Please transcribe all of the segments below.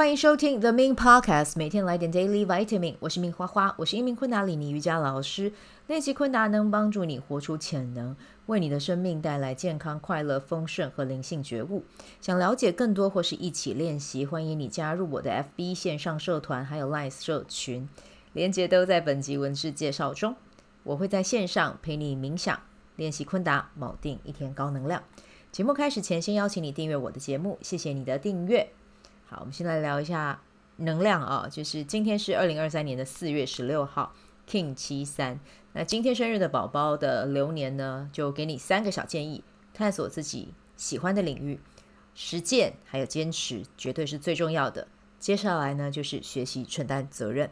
欢迎收听 The Min Podcast，每天来点 Daily Vitamin。我是明花花，我是一名昆达里尼瑜伽老师。练习昆达能帮助你活出潜能，为你的生命带来健康、快乐、丰盛和灵性觉悟。想了解更多或是一起练习，欢迎你加入我的 FB 线上社团，还有 Live 社群，连接都在本集文字介绍中。我会在线上陪你冥想、练习昆达，锚定一天高能量。节目开始前，先邀请你订阅我的节目，谢谢你的订阅。好，我们先来聊一下能量啊，就是今天是二零二三年的四月十六号，King 七三。那今天生日的宝宝的流年呢，就给你三个小建议：探索自己喜欢的领域，实践还有坚持，绝对是最重要的。接下来呢，就是学习承担责任。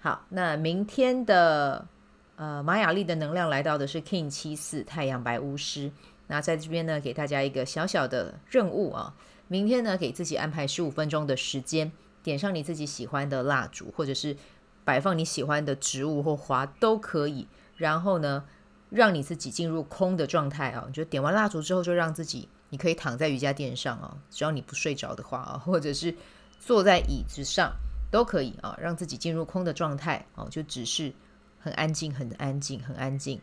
好，那明天的呃马雅历的能量来到的是 King 七四太阳白巫师。那在这边呢，给大家一个小小的任务啊。明天呢，给自己安排十五分钟的时间，点上你自己喜欢的蜡烛，或者是摆放你喜欢的植物或花都可以。然后呢，让你自己进入空的状态啊。就点完蜡烛之后，就让自己，你可以躺在瑜伽垫上啊，只要你不睡着的话啊，或者是坐在椅子上都可以啊，让自己进入空的状态啊，就只是很安静、很安静、很安静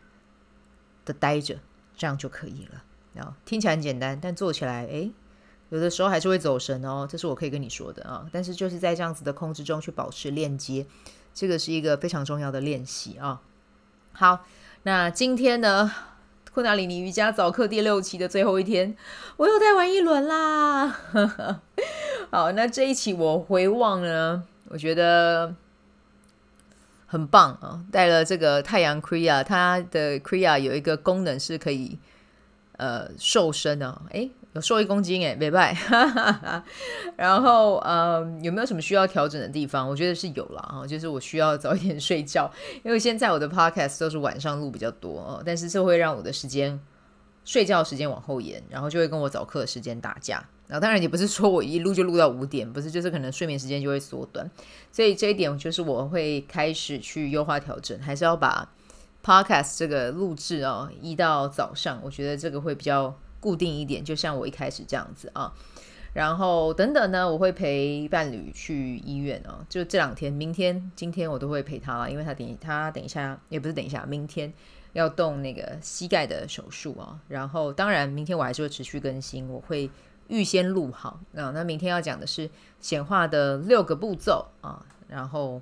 的待着，这样就可以了啊。听起来很简单，但做起来，诶。有的时候还是会走神哦，这是我可以跟你说的啊。但是就是在这样子的控制中去保持链接，这个是一个非常重要的练习啊。好，那今天呢，昆达里尼瑜伽早课第六期的最后一天，我又带完一轮啦。好，那这一期我回望呢，我觉得很棒啊。带了这个太阳 Kriya，它的 Kriya 有一个功能是可以呃瘦身的，诶。有瘦一公斤诶，没拜。然后，嗯，有没有什么需要调整的地方？我觉得是有了啊，就是我需要早一点睡觉，因为现在我的 podcast 都是晚上录比较多哦，但是这会让我的时间睡觉时间往后延，然后就会跟我早课的时间打架。然后当然也不是说我一录就录到五点，不是，就是可能睡眠时间就会缩短。所以这一点就是我会开始去优化调整，还是要把 podcast 这个录制哦移到早上，我觉得这个会比较。固定一点，就像我一开始这样子啊，然后等等呢，我会陪伴侣去医院啊，就这两天，明天、今天我都会陪他，因为他等他等一下，也不是等一下，明天要动那个膝盖的手术啊。然后当然，明天我还是会持续更新，我会预先录好那。那明天要讲的是显化的六个步骤啊，然后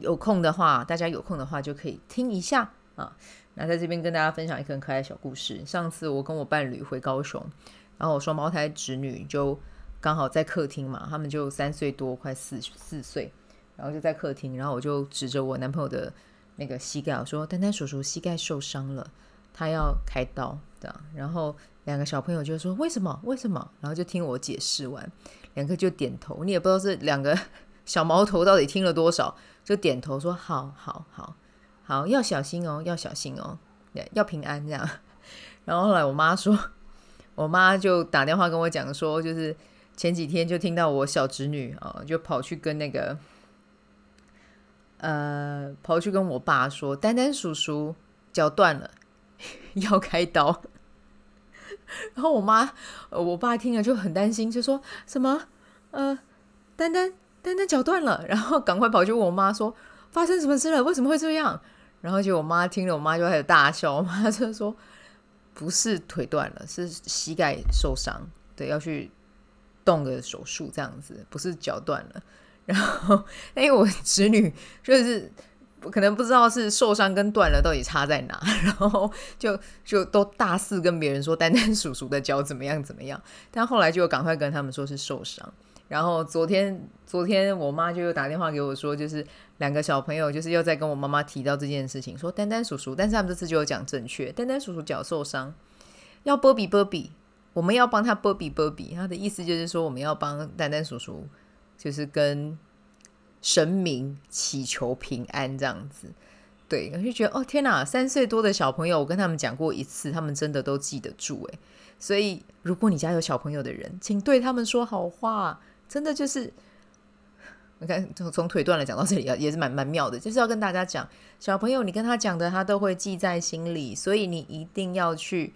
有空的话，大家有空的话就可以听一下啊。那在这边跟大家分享一个很可爱的小故事。上次我跟我伴侣回高雄，然后我双胞胎侄女就刚好在客厅嘛，他们就三岁多，快四四岁，然后就在客厅，然后我就指着我男朋友的那个膝盖，我说：“丹丹叔叔膝盖受伤了，他要开刀。”然后两个小朋友就说：“为什么？为什么？”然后就听我解释完，两个就点头。你也不知道是两个 小毛头到底听了多少，就点头说：“好好好。”好，要小心哦，要小心哦，要平安这样。然后后来我妈说，我妈就打电话跟我讲说，就是前几天就听到我小侄女啊，就跑去跟那个，呃，跑去跟我爸说，丹丹叔叔脚断了，要开刀。然后我妈，我爸听了就很担心，就说什么，呃，丹丹，丹丹脚断了，然后赶快跑去问我妈说，发生什么事了？为什么会这样？然后就我妈听了，我妈就开始大笑。我妈就说：“不是腿断了，是膝盖受伤，对，要去动个手术这样子，不是脚断了。”然后，因为我侄女就是可能不知道是受伤跟断了到底差在哪，然后就就都大肆跟别人说丹丹叔叔的脚怎么样怎么样，但后来就赶快跟他们说是受伤。然后昨天，昨天我妈就又打电话给我说，就是两个小朋友就是又在跟我妈妈提到这件事情，说丹丹叔叔，但是他们这次就有讲正确，丹丹叔叔脚受伤，要波比波比，我们要帮他波比波比，他的意思就是说我们要帮丹丹叔叔，就是跟神明祈求平安这样子。对，我就觉得哦天哪，三岁多的小朋友，我跟他们讲过一次，他们真的都记得住诶。所以如果你家有小朋友的人，请对他们说好话。真的就是，你看从从腿断了讲到这里啊，也是蛮蛮妙的。就是要跟大家讲，小朋友你跟他讲的，他都会记在心里，所以你一定要去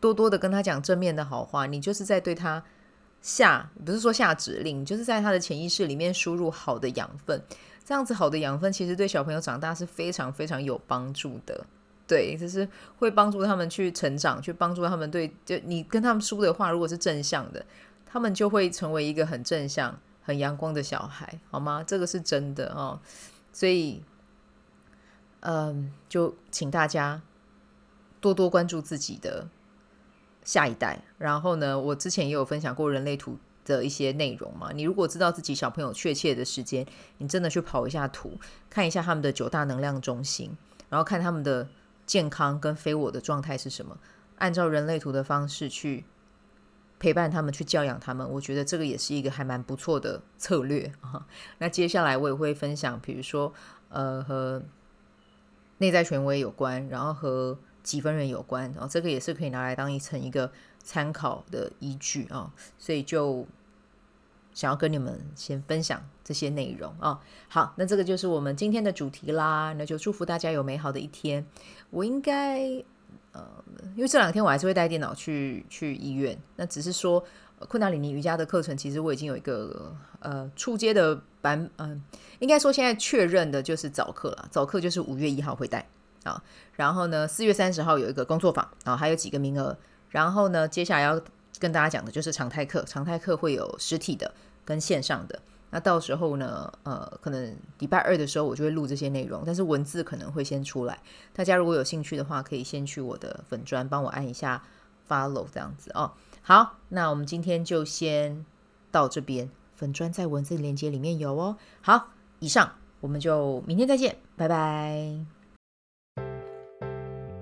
多多的跟他讲正面的好话。你就是在对他下，不是说下指令，就是在他的潜意识里面输入好的养分。这样子好的养分，其实对小朋友长大是非常非常有帮助的。对，就是会帮助他们去成长，去帮助他们对，就你跟他们说的话，如果是正向的，他们就会成为一个很正向、很阳光的小孩，好吗？这个是真的哦。所以，嗯，就请大家多多关注自己的下一代。然后呢，我之前也有分享过人类图的一些内容嘛。你如果知道自己小朋友确切的时间，你真的去跑一下图，看一下他们的九大能量中心，然后看他们的。健康跟非我的状态是什么？按照人类图的方式去陪伴他们，去教养他们，我觉得这个也是一个还蛮不错的策略啊。那接下来我也会分享，比如说呃和内在权威有关，然后和几分人有关，然后这个也是可以拿来当一层一个参考的依据啊。所以就。想要跟你们先分享这些内容啊、好，那这个就是我们今天的主题啦。那就祝福大家有美好的一天。我应该呃，因为这两天我还是会带电脑去去医院。那只是说，昆达里尼瑜伽的课程其实我已经有一个呃初阶的版，嗯、应该说现在确认的就是早课了。早课就是五月一号会带啊，然后呢，四月三十号有一个工作坊啊，还有几个名额。然后呢，接下来要。跟大家讲的就是常态课，常态课会有实体的跟线上的。那到时候呢，呃，可能礼拜二的时候我就会录这些内容，但是文字可能会先出来。大家如果有兴趣的话，可以先去我的粉专帮我按一下 follow 这样子哦。好，那我们今天就先到这边，粉专在文字链接里面有哦。好，以上我们就明天再见，拜拜。